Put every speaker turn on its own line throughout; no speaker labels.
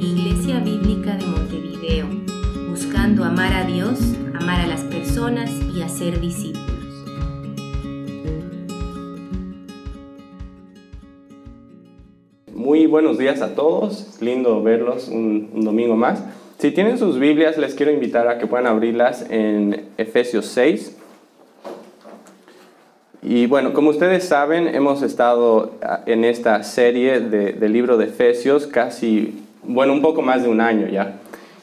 Iglesia Bíblica de Montevideo, buscando amar a Dios, amar a las personas y hacer discípulos.
Muy buenos días a todos, lindo verlos un, un domingo más. Si tienen sus Biblias, les quiero invitar a que puedan abrirlas en Efesios 6. Y bueno, como ustedes saben, hemos estado ah, en esta serie del libro de Efesios casi, bueno, un poco más de un año ya.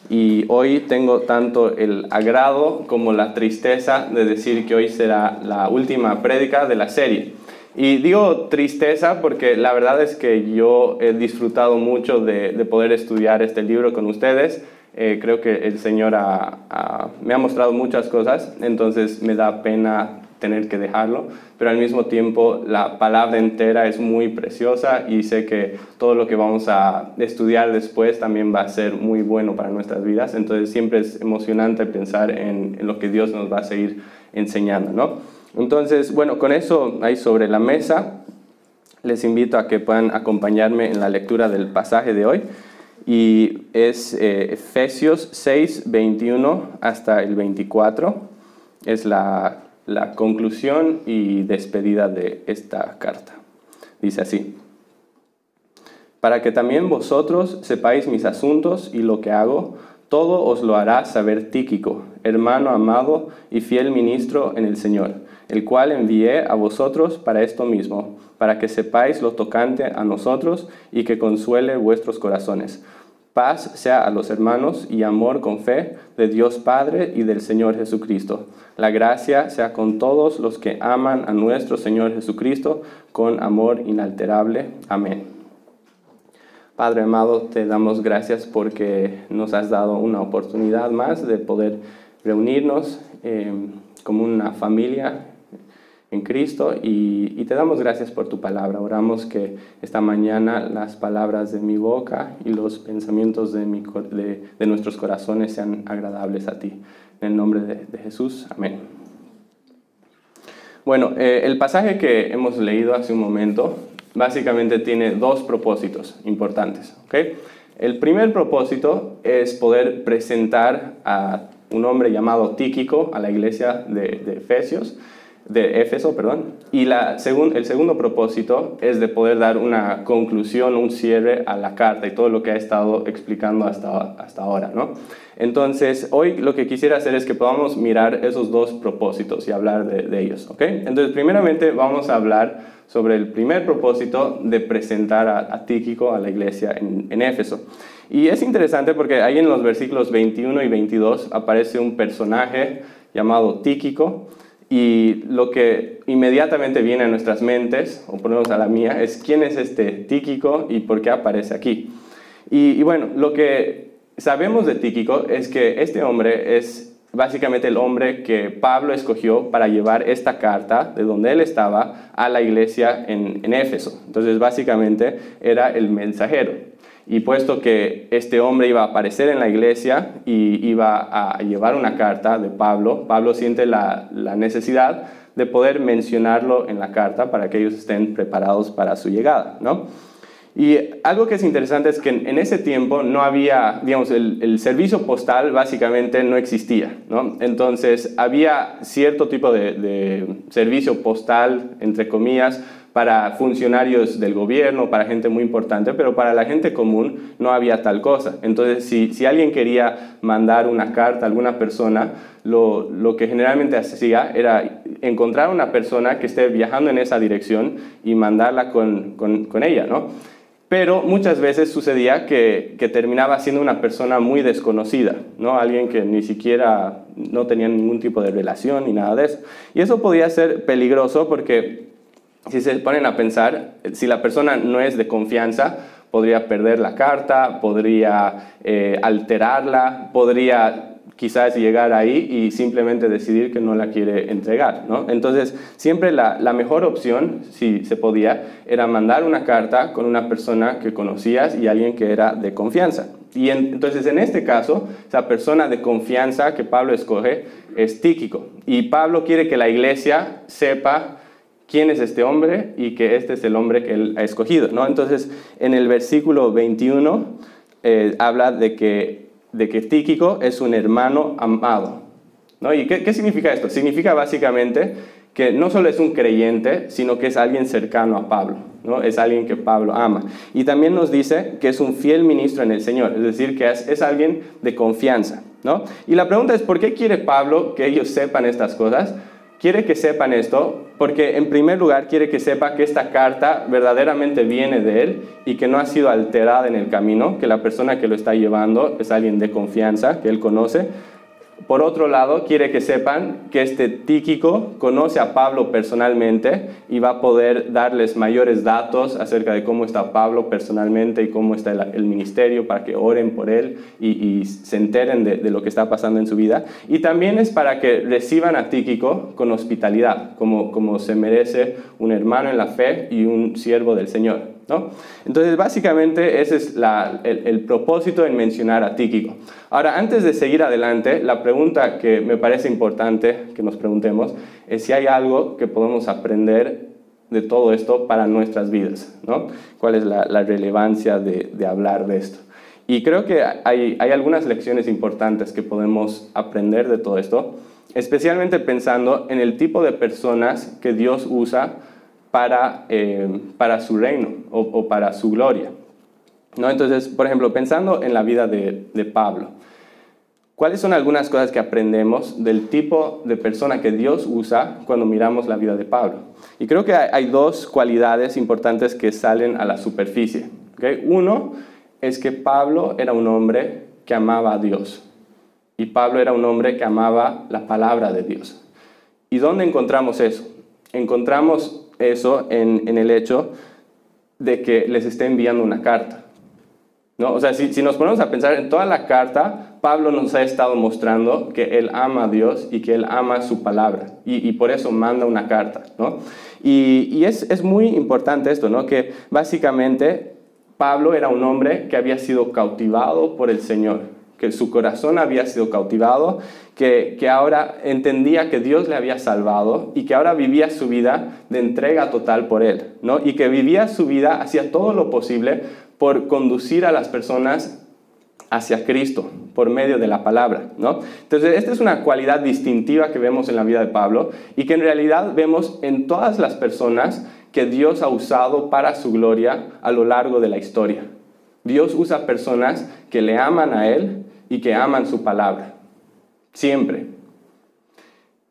Y hoy tengo tanto el agrado como la tristeza de decir que hoy será la última prédica de la serie. Y digo tristeza porque la verdad es que yo he disfrutado mucho de, de poder estudiar este libro con ustedes. Eh, creo que el Señor me ha mostrado muchas cosas, entonces me da pena tener que dejarlo, pero al mismo tiempo la palabra entera es muy preciosa y sé que todo lo que vamos a estudiar después también va a ser muy bueno para nuestras vidas, entonces siempre es emocionante pensar en, en lo que Dios nos va a seguir enseñando, ¿no? Entonces, bueno, con eso ahí sobre la mesa, les invito a que puedan acompañarme en la lectura del pasaje de hoy y es eh, Efesios 6, 21 hasta el 24. Es la, la conclusión y despedida de esta carta. Dice así, para que también vosotros sepáis mis asuntos y lo que hago, todo os lo hará saber Tíquico, hermano amado y fiel ministro en el Señor, el cual envié a vosotros para esto mismo, para que sepáis lo tocante a nosotros y que consuele vuestros corazones Paz sea a los hermanos y amor con fe de Dios Padre y del Señor Jesucristo. La gracia sea con todos los que aman a nuestro Señor Jesucristo con amor inalterable. Amén. Padre amado, te damos gracias porque nos has dado una oportunidad más de poder reunirnos eh, como una familia en Cristo y, te damos gracias por tu palabra. Oramos que esta mañana las palabras de mi boca y los pensamientos de, nuestros corazones sean agradables a ti. En el nombre de, Jesús, amén. Bueno, eh, el pasaje que hemos leído hace un momento básicamente tiene dos propósitos importantes. ¿okay? El primer propósito es poder presentar a un hombre llamado Tíquico a la iglesia de Efesios de Éfeso, perdón. Y la el segundo propósito es de poder dar una conclusión, un cierre a la carta y todo lo que ha estado explicando hasta, hasta ahora, ¿no? Entonces, hoy lo que quisiera hacer es que podamos mirar esos dos propósitos y hablar de, ellos, ¿ok? Entonces, primeramente vamos a hablar sobre el primer propósito de presentar a, Tíquico a la iglesia en, en Éfeso. Y es interesante porque ahí en los versículos 21 y 22 aparece un personaje llamado Tíquico, y lo que inmediatamente viene a nuestras mentes, o a la mía, es quién es este Tíquico y por qué aparece aquí. Y, bueno, lo que sabemos de Tíquico es que este hombre es básicamente el hombre que Pablo escogió para llevar esta carta de donde él estaba a la iglesia en, en Éfeso. Entonces, básicamente era el mensajero. Y puesto que este hombre iba a aparecer en la iglesia y iba a llevar una carta de Pablo, Pablo siente la, necesidad de poder mencionarlo en la carta para que ellos estén preparados para su llegada, ¿no? Y algo que es interesante es que en, ese tiempo no había, digamos, el, servicio postal básicamente no existía, ¿no? Entonces había cierto tipo de, de servicio postal, entre comillas, para funcionarios del gobierno, para gente muy importante, pero para la gente común no había tal cosa. Entonces, si, si alguien quería mandar una carta a alguna persona, lo, lo, que generalmente hacía era encontrar una persona que esté viajando en esa dirección y mandarla con, con, con ella, ¿no? Pero muchas veces sucedía que, que, terminaba siendo una persona muy desconocida, ¿no? Alguien que ni siquiera no tenía ningún tipo de relación ni nada de eso. Y eso podía ser peligroso porque si se ponen a pensar, si la persona no es de confianza, podría perder la carta, podría eh, alterarla, podría quizás llegar ahí y simplemente decidir que no la quiere entregar. ¿no? Entonces, siempre la, la, mejor opción, si se podía, era mandar una carta con una persona que conocías y alguien que era de confianza. Y entonces, en este caso, esa persona de confianza que Pablo escoge es Tíquico. Y Pablo quiere que la iglesia sepa quién es este hombre y que este es el hombre que él ha escogido. ¿no? Entonces, en el versículo 21 eh, habla de que, de que Tíquico es un hermano amado. ¿no? ¿Y qué, qué significa esto? Significa básicamente que no solo es un creyente, sino que es alguien cercano a Pablo, ¿no? es alguien que Pablo ama. Y también nos dice que es un fiel ministro en el Señor, es decir, que es, es alguien de confianza. ¿no? Y la pregunta es, ¿por qué quiere Pablo que ellos sepan estas cosas? Quiere que sepan esto porque en primer lugar quiere que sepa que esta carta verdaderamente viene de él y que no ha sido alterada en el camino, que la persona que lo está llevando es alguien de confianza, que él conoce, por otro lado, quiere que sepan que este Tíquico conoce a Pablo personalmente y va a poder darles mayores datos acerca de cómo está Pablo personalmente y cómo está el, ministerio para que oren por él y, se enteren de, lo que está pasando en su vida. Y también es para que reciban a Tíquico con hospitalidad, como, como se merece un hermano en la fe y un siervo del Señor. Entonces, básicamente, ese es el, propósito en mencionar a Tíquico. Ahora, antes de seguir adelante, la pregunta que me parece importante que nos preguntemos es si hay algo que podemos aprender de todo esto para nuestras vidas, ¿no? ¿Cuál es la, relevancia de, hablar de esto? Y creo que hay algunas lecciones importantes que podemos aprender de todo esto, especialmente pensando en el tipo de personas que Dios usa para, eh, para su reino o, para su gloria. ¿no? Entonces, por ejemplo, pensando en la vida de, de Pablo, ¿cuáles son algunas cosas que aprendemos del tipo de persona que Dios usa cuando miramos la vida de Pablo? Y creo que hay, dos cualidades importantes que salen a la superficie. ¿okay? Uno es que Pablo era un hombre que amaba a Dios. Y Pablo era un hombre que amaba la palabra de Dios. ¿Y dónde encontramos eso? Encontramos eso en, el hecho de que les esté enviando una carta. ¿No? O sea, si, nos ponemos a pensar en toda la carta, Pablo nos ha estado mostrando que él ama a Dios y que él ama su palabra. Y, por eso manda una carta. ¿no? Y, es, es, muy importante esto, ¿no? que básicamente Pablo era un hombre que había sido cautivado por el Señor que su corazón había sido cautivado, que, ahora entendía que Dios le había salvado y que ahora vivía su vida de entrega total por Él, ¿no? Y que vivía su vida, hacía todo lo posible por conducir a las personas hacia Cristo por medio de la palabra, ¿no? Entonces, esta es una cualidad distintiva que vemos en la vida de Pablo y que en realidad vemos en todas las personas que Dios ha usado para su gloria a lo largo de la historia. Dios usa personas que le aman a Él y que aman su palabra. Siempre.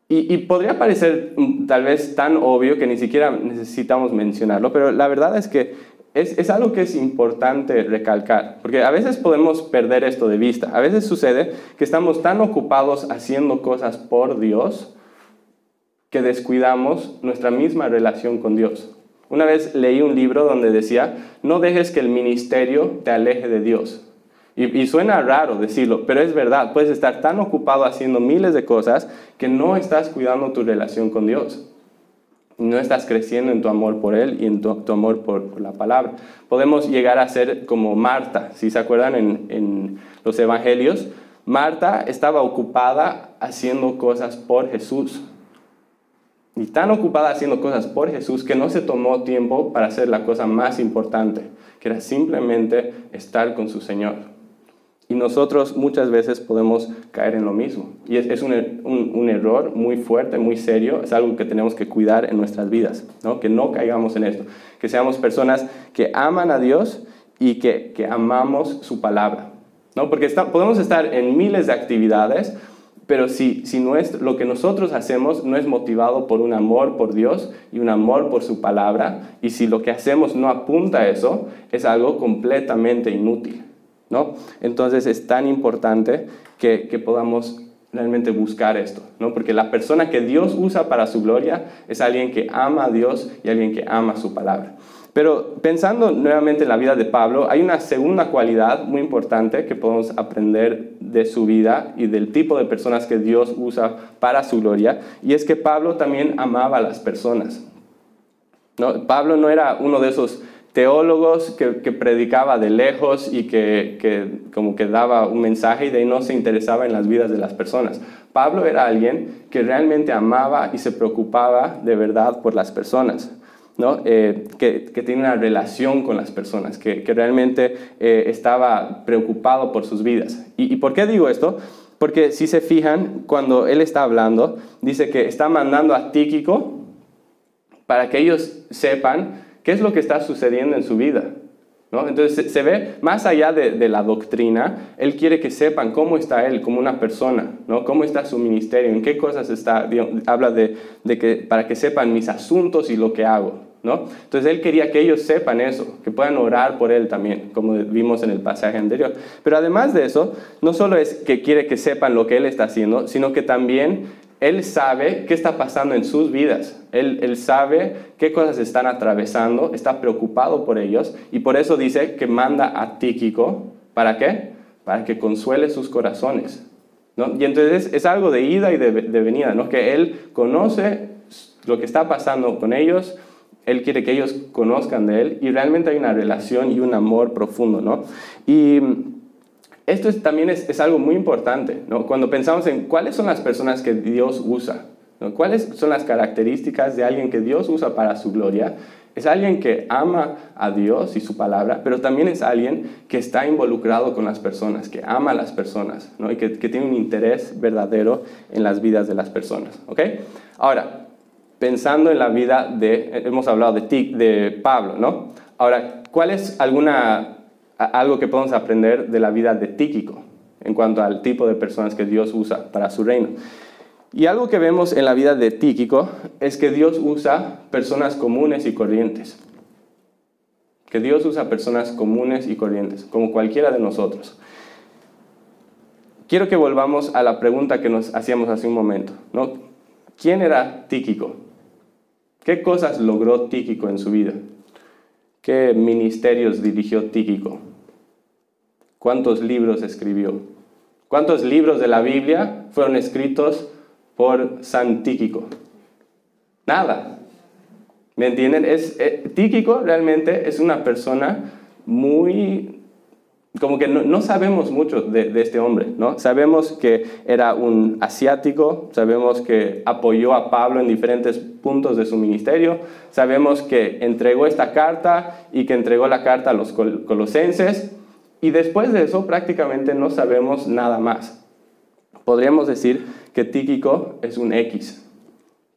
Y, podría parecer mm, tal vez tan obvio que ni siquiera necesitamos mencionarlo, pero la verdad es que es, es, algo que es importante recalcar, porque a veces podemos perder esto de vista. A veces sucede que estamos tan ocupados haciendo cosas por Dios que descuidamos nuestra misma relación con Dios. Una vez leí un libro donde decía, no dejes que el ministerio te aleje de Dios. Y, suena raro decirlo, pero es verdad, puedes estar tan ocupado haciendo miles de cosas que no estás cuidando tu relación con Dios. No estás creciendo en tu amor por Él y en tu, amor por, la palabra. Podemos llegar a ser como Marta, si se acuerdan en, en los evangelios. Marta estaba ocupada haciendo cosas por Jesús. Y tan ocupada haciendo cosas por Jesús que no se tomó tiempo para hacer la cosa más importante, que era simplemente estar con su Señor. Y nosotros muchas veces podemos caer en lo mismo. Y es, un, un, error muy fuerte, muy serio. Es algo que tenemos que cuidar en nuestras vidas, ¿no? Que no caigamos en esto. Que seamos personas que aman a Dios y que, que amamos su palabra. ¿no? Porque podemos estar en miles de actividades, pero si, si no es, lo que nosotros hacemos no es motivado por un amor por Dios y un amor por su palabra, y si lo que hacemos no apunta a eso, es algo completamente inútil. ¿No? Entonces es tan importante que, que podamos realmente buscar esto, ¿no? Porque la persona que Dios usa para su gloria es alguien que ama a Dios y alguien que ama su palabra. Pero pensando nuevamente en la vida de Pablo, hay una segunda cualidad muy importante que podemos aprender de su vida y del tipo de personas que Dios usa para su gloria, y es que Pablo también amaba a las personas. ¿no? Pablo no era uno de esos teólogos que, predicaba de lejos y que, como que daba un mensaje y de ahí no se interesaba en las vidas de las personas. Pablo era alguien que realmente amaba y se preocupaba de verdad por las personas. ¿no? Eh, que, que, tiene una relación con las personas, que, que realmente eh, estaba preocupado por sus vidas. ¿Y, ¿Y por qué digo esto? Porque si se fijan, cuando él está hablando, dice que está mandando a Tíquico para que ellos sepan qué es lo que está sucediendo en su vida. ¿no? Entonces se, ve más allá de, la doctrina, él quiere que sepan cómo está él como una persona, ¿no? cómo está su ministerio, en qué cosas está, habla de, de, que para que sepan mis asuntos y lo que hago. ¿no? Entonces él quería que ellos sepan eso, que puedan orar por él también, como vimos en el pasaje anterior. Pero además de eso, no solo es que quiere que sepan lo que él está haciendo, sino que también él sabe qué está pasando en sus vidas. Él, sabe qué cosas están atravesando, está preocupado por ellos y por eso dice que manda a Tíquico. ¿Para qué? Para que consuele sus corazones. Y entonces es algo de ida y de, de venida, ¿no? que él conoce lo que está pasando con ellos, él quiere que ellos conozcan de él y realmente hay una relación y un amor profundo. ¿no? Y esto también es, algo muy importante, ¿no? Cuando pensamos en cuáles son las personas que Dios usa, cuáles son las características de alguien que Dios usa para su gloria, es alguien que ama a Dios y su palabra, pero también es alguien que está involucrado con las personas, que ama a las personas, ¿no? Y que, tiene un interés verdadero en las vidas de las personas, ¿ok? Ahora, pensando en la vida de, hemos hablado de, de Pablo, ¿no? Ahora, ¿cuál es alguna algo que podemos aprender de la vida de Tíquico en cuanto al tipo de personas que Dios usa para su reino. Y algo que vemos en la vida de Tíquico es que Dios usa personas comunes y corrientes. Que Dios usa personas comunes y corrientes, como cualquiera de nosotros. Quiero que volvamos a la pregunta que nos hacíamos hace un momento. ¿no? ¿Quién era Tíquico? ¿Qué cosas logró Tíquico en su vida? ¿Qué ministerios dirigió Tíquico? ¿Cuántos libros escribió? ¿Cuántos libros de la Biblia fueron escritos por San Tíquico? Nada. ¿Me entienden? Es, eh, Tíquico realmente es una persona muy como que no, sabemos mucho de, este hombre, ¿no? Sabemos que era un asiático, sabemos que apoyó a Pablo en diferentes puntos de su ministerio, sabemos que entregó esta carta y que entregó la carta a los colosenses, y después de eso prácticamente no sabemos nada más. Podríamos decir que Tíquico es un X.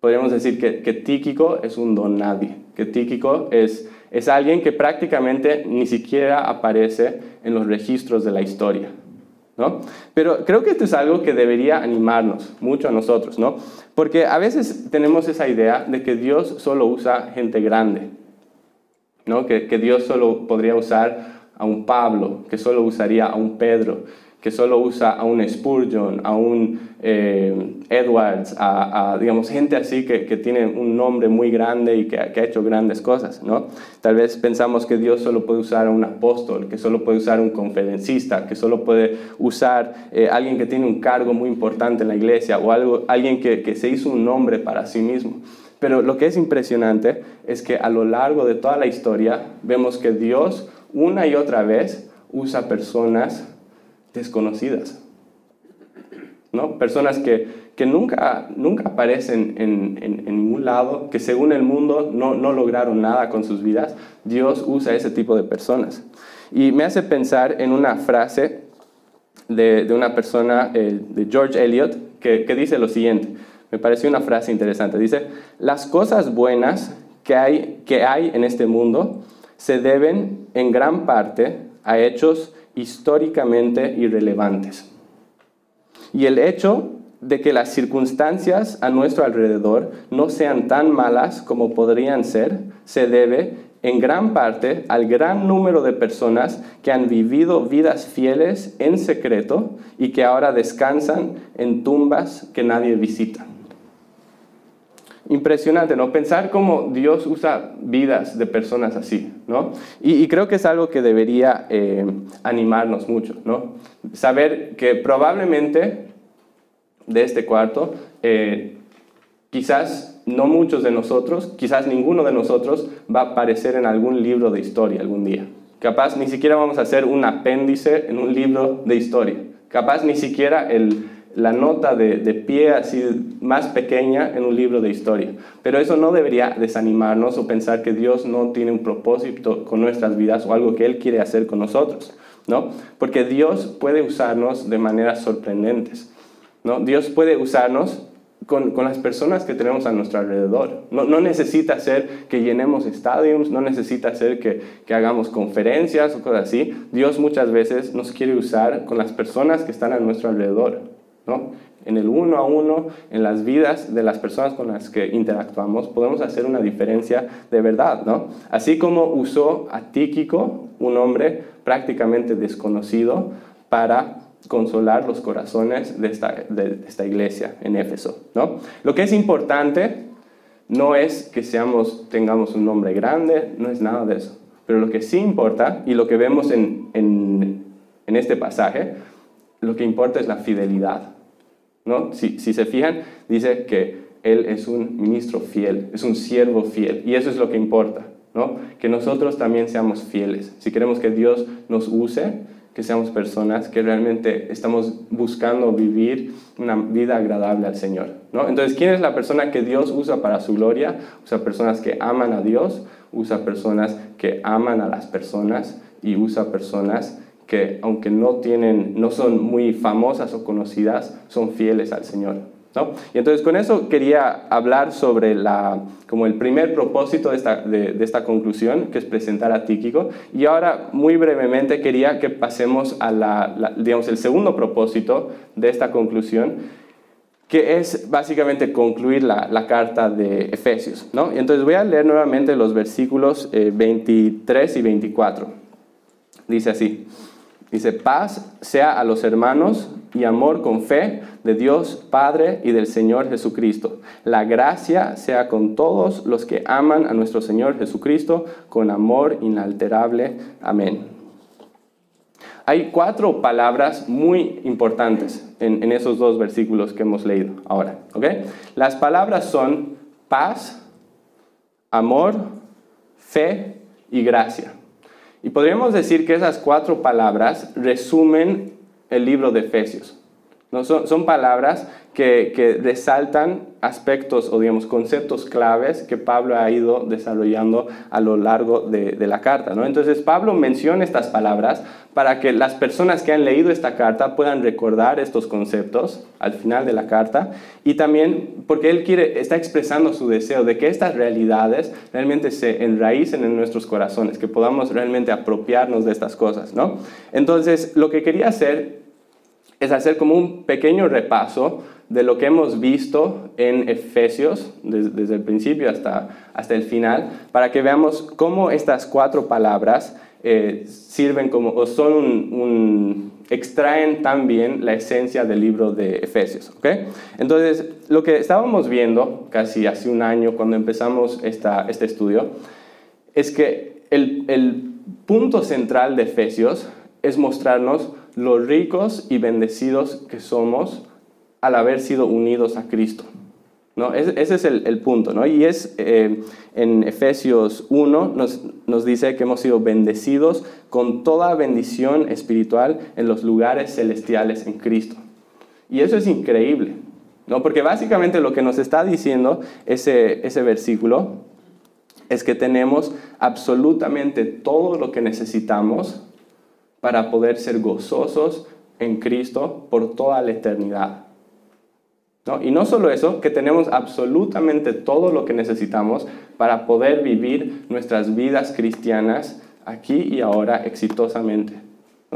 Podríamos decir que, que Tíquico es un don nadie, que Tíquico es es alguien que prácticamente ni siquiera aparece en los registros de la historia. ¿no? Pero creo que esto es algo que debería animarnos mucho a nosotros, ¿no? Porque a veces tenemos esa idea de que Dios solo usa gente grande, ¿no? Que, que Dios solo podría usar a un Pablo, que solo usaría a un Pedro, que solo usa a un Spurgeon, a un eh, Edwards, a, digamos, gente así que, que, tiene un nombre muy grande y que, que, ha hecho grandes cosas, ¿no? Tal vez pensamos que Dios solo puede usar a un apóstol, que solo puede usar a un conferencista, que solo puede usar eh, alguien que tiene un cargo muy importante en la iglesia o algo, alguien que, que se hizo un nombre para sí mismo. Pero lo que es impresionante es que a lo largo de toda la historia vemos que Dios una y otra vez usa personas desconocidas. ¿no? Personas que, que nunca, nunca aparecen en, en, ningún lado, que según el mundo no, no, lograron nada con sus vidas. Dios usa ese tipo de personas. Y me hace pensar en una frase de, de una persona, eh, de George Eliot, que, que dice lo siguiente. Me pareció una frase interesante. Dice, las cosas buenas que hay, que hay en este mundo se deben en gran parte a hechos históricamente irrelevantes. Y el hecho de que las circunstancias a nuestro alrededor no sean tan malas como podrían ser, se debe en gran parte al gran número de personas que han vivido vidas fieles en secreto y que ahora descansan en tumbas que nadie visita impresionante, ¿no? Pensar cómo Dios usa vidas de personas así, ¿no? Y, creo que es algo que debería eh, animarnos mucho, ¿no? Saber que probablemente de este cuarto, eh, quizás no muchos de nosotros, quizás ninguno de nosotros va a aparecer en algún libro de historia algún día. Capaz ni siquiera vamos a hacer un apéndice en un libro de historia. Capaz ni siquiera el, la nota de, de, pie así más pequeña en un libro de historia. Pero eso no debería desanimarnos o pensar que Dios no tiene un propósito con nuestras vidas o algo que Él quiere hacer con nosotros, ¿no? Porque Dios puede usarnos de maneras sorprendentes, ¿no? Dios puede usarnos con, con, las personas que tenemos a nuestro alrededor. No, no, necesita ser que llenemos estadios, no necesita ser que, que, hagamos conferencias o cosas así. Dios muchas veces nos quiere usar con las personas que están a nuestro alrededor, ¿no? En el uno a uno, en las vidas de las personas con las que interactuamos, podemos hacer una diferencia de verdad, ¿no? Así como usó a Tíquico, un hombre prácticamente desconocido, para consolar los corazones de esta, de esta iglesia en Éfeso. ¿no? Lo que es importante no es que seamos, tengamos un nombre grande, no es nada de eso. Pero lo que sí importa, y lo que vemos en, en, en este pasaje, lo que importa es la fidelidad. ¿No? Si, se fijan, dice que él es un ministro fiel, es un siervo fiel, y eso es lo que importa. ¿no? Que nosotros también seamos fieles. Si queremos que Dios nos use, que seamos personas que realmente estamos buscando vivir una vida agradable al Señor. ¿no? Entonces, ¿quién es la persona que Dios usa para su gloria? Usa personas que aman a Dios, usa personas que aman a las personas y usa personas que aunque no tienen no son muy famosas o conocidas, son fieles al Señor. Y entonces con eso quería hablar sobre la, como el primer propósito de esta, de, esta conclusión, que es presentar a Tíquico. Y ahora, muy brevemente, quería que pasemos a la, digamos, el segundo propósito de esta conclusión, que es básicamente concluir la, la carta de Efesios. ¿no? Y entonces voy a leer nuevamente los versículos 23 eh, y 24. Dice así. Dice, paz sea a los hermanos y amor con fe de Dios Padre y del Señor Jesucristo. La gracia sea con todos los que aman a nuestro Señor Jesucristo con amor inalterable. Amén. Hay cuatro palabras muy importantes en, esos dos versículos que hemos leído ahora. ¿okay? Las palabras son paz, amor, fe y gracia. Y podríamos decir que esas cuatro palabras resumen el libro de Efesios. ¿No? Son, son palabras que, que, resaltan aspectos o digamos conceptos claves que Pablo ha ido desarrollando a lo largo de, de la carta. ¿no? Entonces Pablo menciona estas palabras para que las personas que han leído esta carta puedan recordar estos conceptos al final de la carta y también porque él quiere, está expresando su deseo de que estas realidades realmente se enraícen en nuestros corazones, que podamos realmente apropiarnos de estas cosas. ¿no? Entonces lo que quería hacer es hacer como un pequeño repaso de lo que hemos visto en Efesios, desde, el principio hasta, hasta el final, para que veamos cómo estas cuatro palabras eh, sirven como, o son un, extraen también la esencia del libro de Efesios. ¿okay? Entonces, lo que estábamos viendo casi hace un año cuando empezamos esta, este estudio, es que el, el punto central de Efesios es mostrarnos los ricos y bendecidos que somos al haber sido unidos a Cristo. ¿no? Ese, es el, punto. ¿no? Y es eh, en Efesios 1 nos, nos, dice que hemos sido bendecidos con toda bendición espiritual en los lugares celestiales en Cristo. Y eso es increíble, ¿no? porque básicamente lo que nos está diciendo ese, ese versículo es que tenemos absolutamente todo lo que necesitamos para poder ser gozosos en Cristo por toda la eternidad. Y no solo eso, que tenemos absolutamente todo lo que necesitamos para poder vivir nuestras vidas cristianas aquí y ahora exitosamente.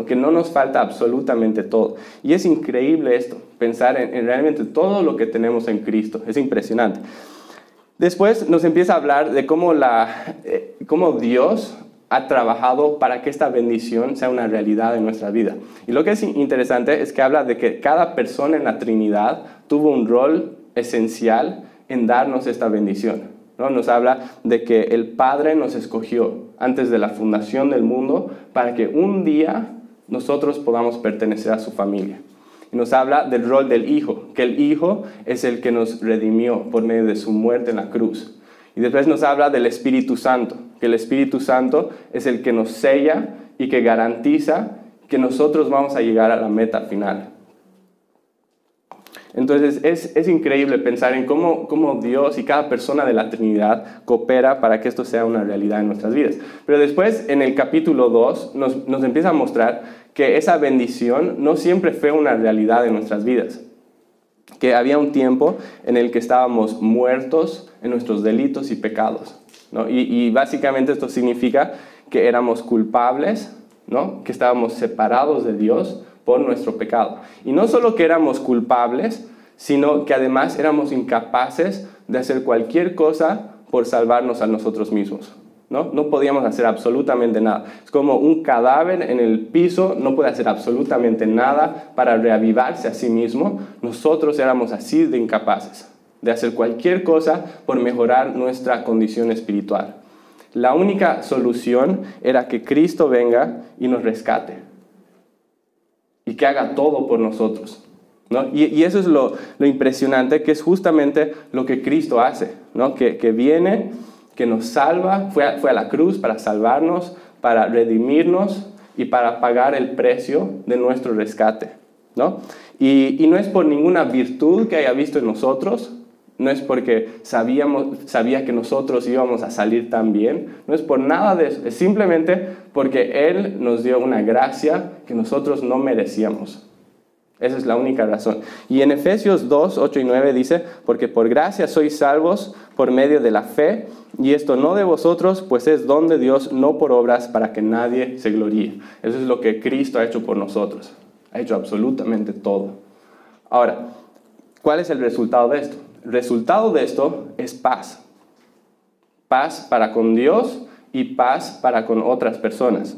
Que no nos falta absolutamente todo. Y es increíble esto, pensar en, realmente todo lo que tenemos en Cristo. Es impresionante. Después nos empieza a hablar de cómo, la, eh, cómo Dios ha trabajado para que esta bendición sea una realidad en nuestra vida. Y lo que es interesante es que habla de que cada persona en la Trinidad tuvo un rol esencial en darnos esta bendición. ¿no? Nos habla de que el Padre nos escogió antes de la fundación del mundo para que un día nosotros podamos pertenecer a su familia. Y nos habla del rol del Hijo, que el Hijo es el que nos redimió por medio de su muerte en la cruz. Y después nos habla del Espíritu Santo, que el Espíritu Santo es el que nos sella y que garantiza que nosotros vamos a llegar a la meta final. Entonces es, es increíble pensar en cómo, cómo, Dios y cada persona de la Trinidad coopera para que esto sea una realidad en nuestras vidas. Pero después en el capítulo 2 nos, nos empieza a mostrar que esa bendición no siempre fue una realidad en nuestras vidas. Que había un tiempo en el que estábamos muertos en nuestros delitos y pecados. ¿No? Y, y básicamente esto significa que éramos culpables, ¿no? que estábamos separados de Dios por nuestro pecado. Y no solo que éramos culpables, sino que además éramos incapaces de hacer cualquier cosa por salvarnos a nosotros mismos. ¿no? no podíamos hacer absolutamente nada. Es como un cadáver en el piso, no puede hacer absolutamente nada para reavivarse a sí mismo. Nosotros éramos así de incapaces de hacer cualquier cosa por mejorar nuestra condición espiritual. La única solución era que Cristo venga y nos rescate y que haga todo por nosotros. ¿no? Y, eso es lo, impresionante, que es justamente lo que Cristo hace, ¿no? que, viene, que nos salva, fue a, la cruz para salvarnos, para redimirnos y para pagar el precio de nuestro rescate. ¿no? Y no es por ninguna virtud que haya visto en nosotros, no es porque sabíamos, sabía que nosotros íbamos a salir tan bien, no es por nada de eso, es simplemente porque Él nos dio una gracia que nosotros no merecíamos. Esa es la única razón. Y en Efesios 2, 8 y 9 dice, porque por gracia sois salvos por medio de la fe, y esto no de vosotros, pues es don de Dios, no por obras, para que nadie se gloríe. Eso es lo que Cristo ha hecho por nosotros. Ha hecho absolutamente todo. Ahora, ¿cuál es el resultado de esto? Resultado de esto es paz. Paz para con Dios y paz para con otras personas.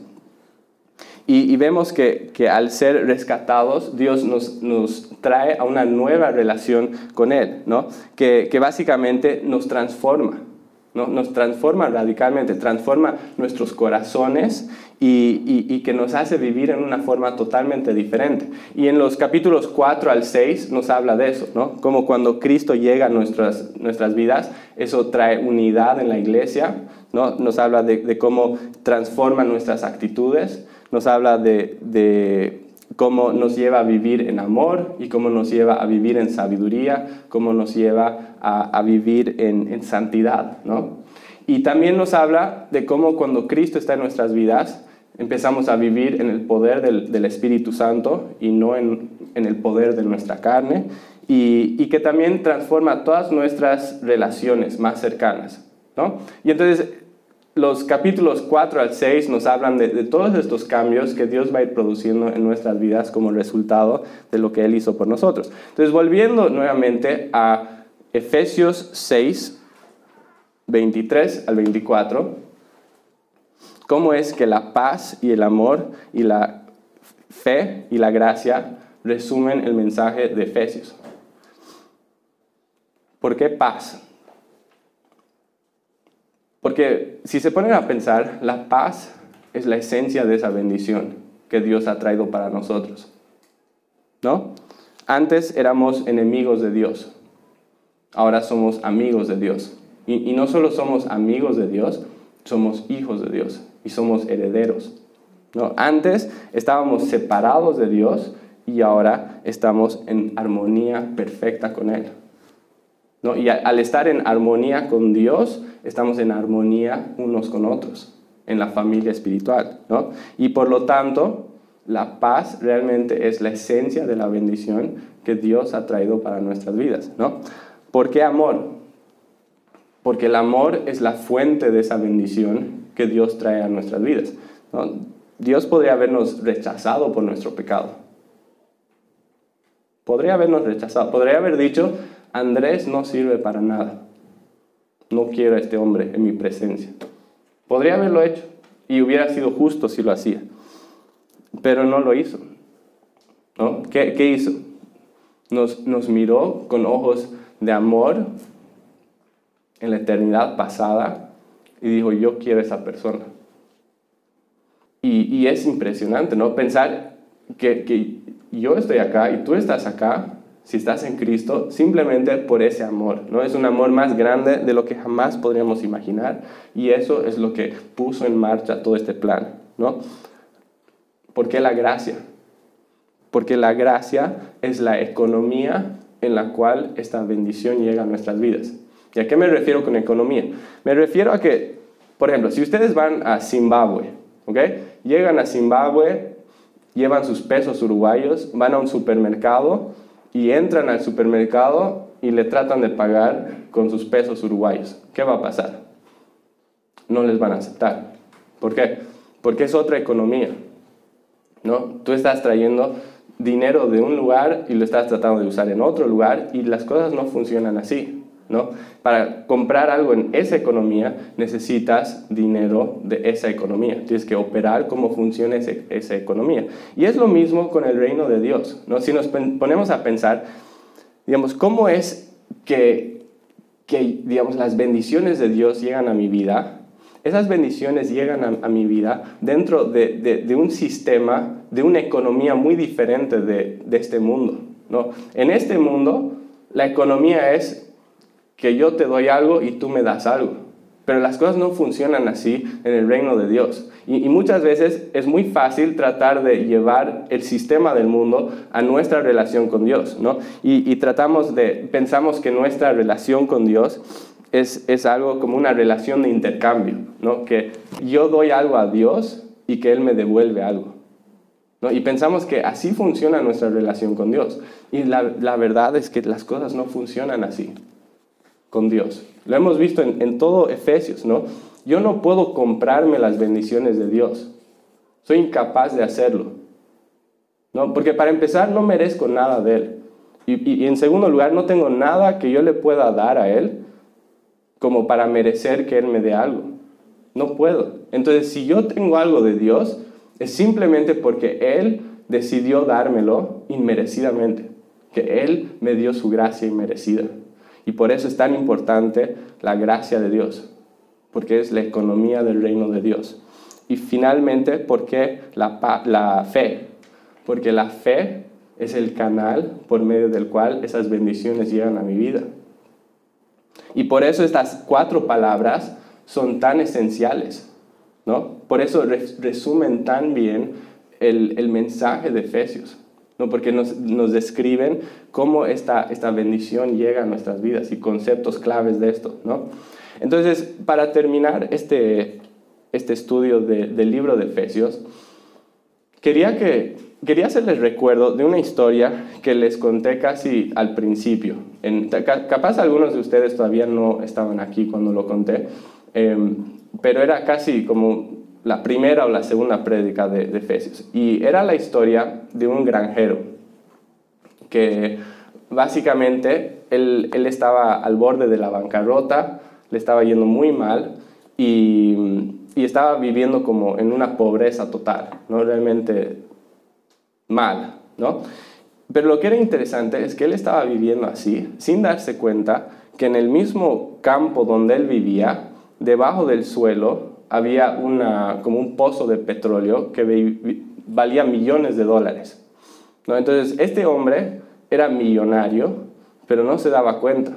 Y, vemos que, al ser rescatados, Dios nos, trae a una nueva relación con Él, ¿no? que, que básicamente nos transforma. ¿No? Nos transforma radicalmente, transforma nuestros corazones y, que nos hace vivir en una forma totalmente diferente. Y en los capítulos 4 al 6 nos habla de eso, ¿no? Como cuando Cristo llega a nuestras, nuestras vidas, eso trae unidad en la iglesia, ¿no? Nos habla de, cómo transforma nuestras actitudes, nos habla de, cómo nos lleva a vivir en amor y cómo nos lleva a vivir en sabiduría, cómo nos lleva a, vivir en, en santidad, ¿no? Y también nos habla de cómo cuando Cristo está en nuestras vidas, empezamos a vivir en el poder del, Espíritu Santo y no en, el poder de nuestra carne, y, que también transforma todas nuestras relaciones más cercanas. ¿no? Y entonces los capítulos 4 al 6 nos hablan de, de, todos estos cambios que Dios va a ir produciendo en nuestras vidas como resultado de lo que Él hizo por nosotros. Entonces, volviendo nuevamente a Efesios 6, 23 al 24, cómo es que la paz y el amor y la fe y la gracia resumen el mensaje de Efesios. ¿Por qué paz? Porque si se ponen a pensar, la paz es la esencia de esa bendición que Dios ha traído para nosotros. ¿No? Antes éramos enemigos de Dios, ahora somos amigos de Dios. Y, no solo somos amigos de Dios, somos hijos de Dios y somos herederos. ¿no? Antes estábamos separados de Dios y ahora estamos en armonía perfecta con Él. Y al estar en armonía con Dios, estamos en armonía unos con otros, en la familia espiritual. ¿no? Y por lo tanto, la paz realmente es la esencia de la bendición que Dios ha traído para nuestras vidas. ¿no? ¿Por qué amor? Porque el amor es la fuente de esa bendición que Dios trae a nuestras vidas. Dios podría habernos rechazado por nuestro pecado. Podría habernos rechazado. Podría haber dicho, Andrés no sirve para nada. No quiero a este hombre en mi presencia. Podría haberlo hecho y hubiera sido justo si lo hacía. Pero no lo hizo. ¿No? ¿Qué, ¿Qué, hizo? Nos, miró con ojos de amor en la eternidad pasada y dijo, yo quiero a esa persona. Y, es impresionante, ¿no? Pensar que yo estoy acá y tú estás acá, si estás en Cristo, simplemente por ese amor, ¿no? Es un amor más grande de lo que jamás podríamos imaginar y eso es lo que puso en marcha todo este plan, ¿no? ¿Por qué la gracia? Porque la gracia es la economía en la cual esta bendición llega a nuestras vidas. ¿Y a qué me refiero con economía? Me refiero a que, por ejemplo, si ustedes van a Zimbabue, ¿ok? Llegan a Zimbabue, llevan sus pesos uruguayos, van a un supermercado y entran al supermercado y le tratan de pagar con sus pesos uruguayos. ¿Qué va a pasar? No les van a aceptar. ¿Por qué? Porque es otra economía. ¿no? Tú estás trayendo dinero de un lugar y lo estás tratando de usar en otro lugar y las cosas no funcionan así. ¿no? Para comprar algo en esa economía necesitas dinero de esa economía. Tienes que operar cómo funciona esa economía. Y es lo mismo con el reino de Dios. ¿no? Si nos ponemos a pensar, digamos, ¿cómo es que, que digamos, las bendiciones de Dios llegan a mi vida? Esas bendiciones llegan a, mi vida dentro de, de, un sistema, de una economía muy diferente de, de este mundo. ¿no? En este mundo, la economía es que yo te doy algo y tú me das algo. Pero las cosas no funcionan así en el reino de Dios. Y, muchas veces es muy fácil tratar de llevar el sistema del mundo a nuestra relación con Dios, ¿no? Y, tratamos de, pensamos que nuestra relación con Dios es, es, algo como una relación de intercambio, ¿no? Que yo doy algo a Dios y que Él me devuelve algo. ¿no? Y pensamos que así funciona nuestra relación con Dios. Y la, la verdad es que las cosas no funcionan así Dios. Lo hemos visto en, todo Efesios, ¿no? Yo no puedo comprarme las bendiciones de Dios. Soy incapaz de hacerlo. ¿no? Porque para empezar no merezco nada de Él. Y, y, en segundo lugar, no tengo nada que yo le pueda dar a Él como para merecer que Él me dé algo. No puedo. Entonces, si yo tengo algo de Dios, es simplemente porque Él decidió dármelo inmerecidamente. Que Él me dio su gracia inmerecida. Y por eso es tan importante la gracia de Dios, porque es la economía del reino de Dios. Y finalmente, ¿por qué la, la fe? Porque la fe es el canal por medio del cual esas bendiciones llegan a mi vida. Y por eso estas cuatro palabras son tan esenciales, ¿no? Por eso resumen tan bien el, el mensaje de Efesios. ¿No? porque nos, nos, describen cómo esta, esta bendición llega a nuestras vidas y conceptos claves de esto. ¿no? Entonces, para terminar este, este estudio del libro de Efesios, quería, que, quería hacerles recuerdo de una historia que les conté casi al principio. En, capaz algunos de ustedes todavía no estaban aquí cuando lo conté, em, pero era casi como la primera o la segunda prédica de, Efesios. Y era la historia de un granjero que básicamente él, estaba al borde de la bancarrota, le estaba yendo muy mal y, estaba viviendo como en una pobreza total, ¿no? realmente mal. ¿no? Pero lo que era interesante es que él estaba viviendo así, sin darse cuenta que en el mismo campo donde él vivía, debajo del suelo, había una, como un pozo de petróleo que valía millones de dólares. ¿no? Entonces, este hombre era millonario, pero no se daba cuenta.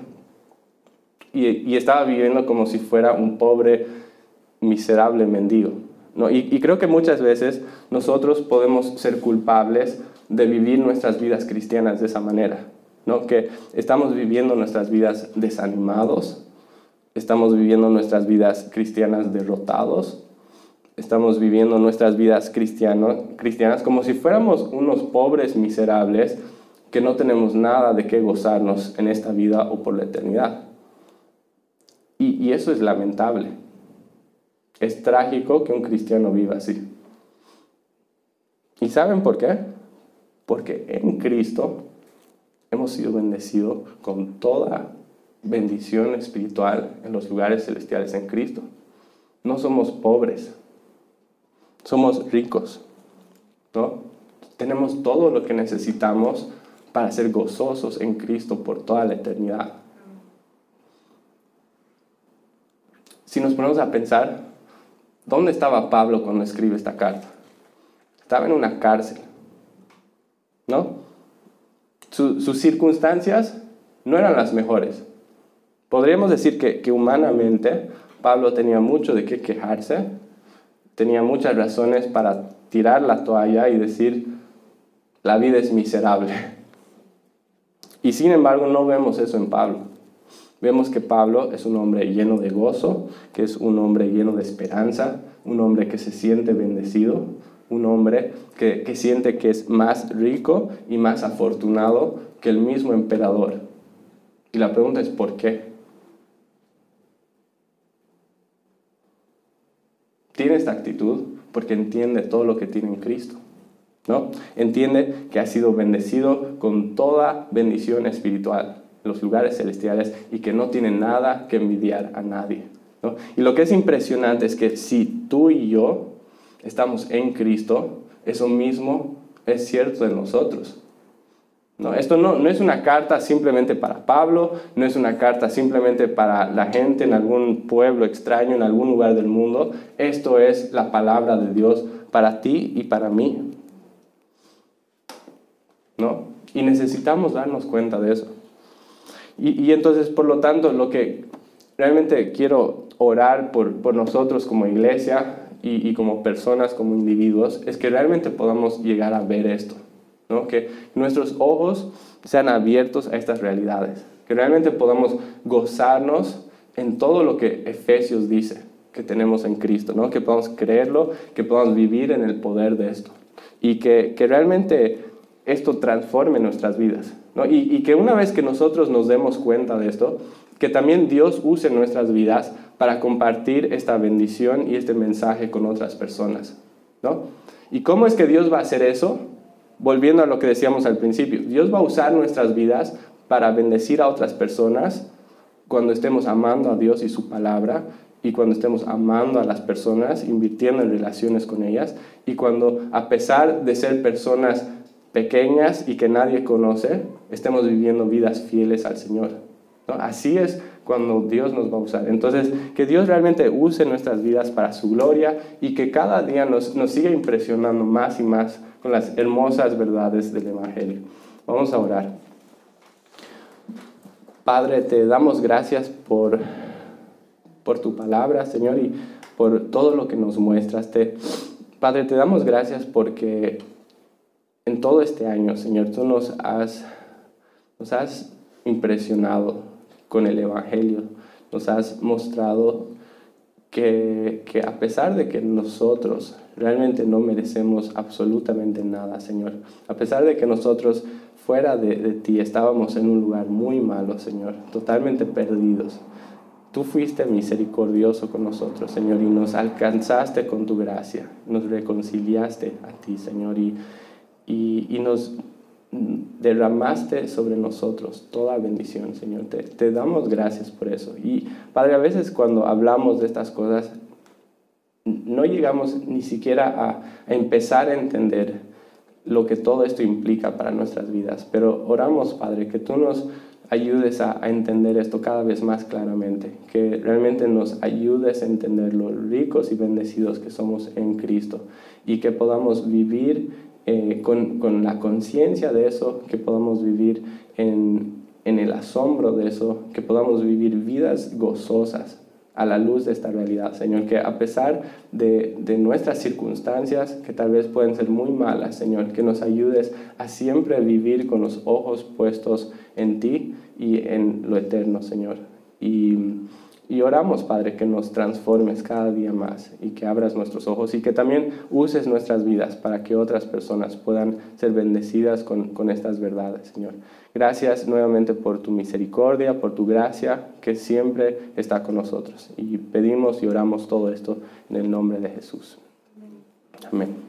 Y, estaba viviendo como si fuera un pobre, miserable mendigo. ¿no? Y, y creo que muchas veces nosotros podemos ser culpables de vivir nuestras vidas cristianas de esa manera. ¿no? Que estamos viviendo nuestras vidas desanimados, estamos viviendo nuestras vidas cristianas derrotados, estamos viviendo nuestras vidas cristianas como si fuéramos unos pobres miserables que no tenemos nada de qué gozarnos en esta vida o por la eternidad. Y, y eso es lamentable. Es trágico que un cristiano viva así. ¿Y saben por qué? Porque en Cristo hemos sido bendecidos con toda bendición espiritual en los lugares celestiales en Cristo. No somos pobres, somos ricos, ¿no? Tenemos todo lo que necesitamos para ser gozosos en Cristo por toda la eternidad. Si nos ponemos a pensar, ¿dónde estaba Pablo cuando escribe esta carta? Estaba en una cárcel, ¿no? sus circunstancias no eran las mejores. Podríamos decir que, humanamente Pablo tenía mucho de qué quejarse, tenía muchas razones para tirar la toalla y decir, la vida es miserable. Y sin embargo no vemos eso en Pablo. Vemos que Pablo es un hombre lleno de gozo, que es un hombre lleno de esperanza, un hombre que se siente bendecido, un hombre que, que siente que es más rico y más afortunado que el mismo emperador. Y la pregunta es ¿por qué? Tiene esta actitud porque entiende todo lo que tiene en Cristo. ¿no? Entiende que ha sido bendecido con toda bendición espiritual en los lugares celestiales y que no tiene nada que envidiar a nadie. Y lo que es impresionante es que si tú y yo estamos en Cristo, eso mismo es cierto de nosotros. No, esto no, no, es una carta simplemente para Pablo, no es una carta simplemente para la gente en algún pueblo extraño, en algún lugar del mundo. Esto es la palabra de Dios para ti y para mí. ¿No? Y necesitamos darnos cuenta de eso. Y, y entonces, por lo tanto, lo que realmente quiero orar por, por nosotros como iglesia y, y como personas, como individuos, es que realmente podamos llegar a ver esto que nuestros ojos sean abiertos a estas realidades, que realmente podamos gozarnos en todo lo que Efesios dice que tenemos en Cristo, ¿no? que podamos creerlo, que podamos vivir en el poder de esto y que, realmente esto transforme nuestras vidas. ¿no? Y, y, que una vez que nosotros nos demos cuenta de esto, que también Dios use nuestras vidas para compartir esta bendición y este mensaje con otras personas. ¿no? ¿Y cómo es que Dios va a hacer eso? Volviendo a lo que decíamos al principio, Dios va a usar nuestras vidas para bendecir a otras personas cuando estemos amando a Dios y su palabra y cuando estemos amando a las personas, invirtiendo en relaciones con ellas y cuando a pesar de ser personas pequeñas y que nadie conoce, estemos viviendo vidas fieles al Señor. Así es cuando Dios nos va a usar. Entonces, que Dios realmente use nuestras vidas para su gloria y que cada día nos, nos siga impresionando más y más con las hermosas verdades del Evangelio. Vamos a orar. Padre, te damos gracias por, por tu palabra, Señor, y por todo lo que nos muestras. Padre, te damos gracias porque en todo este año, Señor, tú nos has, nos has impresionado con el Evangelio. Nos has mostrado que, que a pesar de que nosotros realmente no merecemos absolutamente nada, Señor, a pesar de que nosotros fuera de, de ti estábamos en un lugar muy malo, Señor, totalmente perdidos, Tú fuiste misericordioso con nosotros, Señor, y nos alcanzaste con tu gracia, nos reconciliaste a ti, Señor, y, y, y nos derramaste sobre nosotros toda bendición, Señor. Te, te, damos gracias por eso. Y Padre, a veces cuando hablamos de estas cosas, no llegamos ni siquiera a, empezar a entender lo que todo esto implica para nuestras vidas. Pero oramos, Padre, que tú nos ayudes a, a, entender esto cada vez más claramente, que realmente nos ayudes a entender lo ricos y bendecidos que somos en Cristo y que podamos vivir eh, con, con, la conciencia de eso, que podamos vivir en, en el asombro de eso, que podamos vivir vidas gozosas a la luz de esta realidad, Señor, que a pesar de, de, nuestras circunstancias, que tal vez pueden ser muy malas, Señor, que nos ayudes a siempre vivir con los ojos puestos en ti y en lo eterno, Señor. Y y oramos, Padre, que nos transformes cada día más y que abras nuestros ojos y que también uses nuestras vidas para que otras personas puedan ser bendecidas con, con estas verdades, Señor. Gracias nuevamente por tu misericordia, por tu gracia que siempre está con nosotros. Y pedimos y oramos todo esto en el nombre de Jesús. Amén.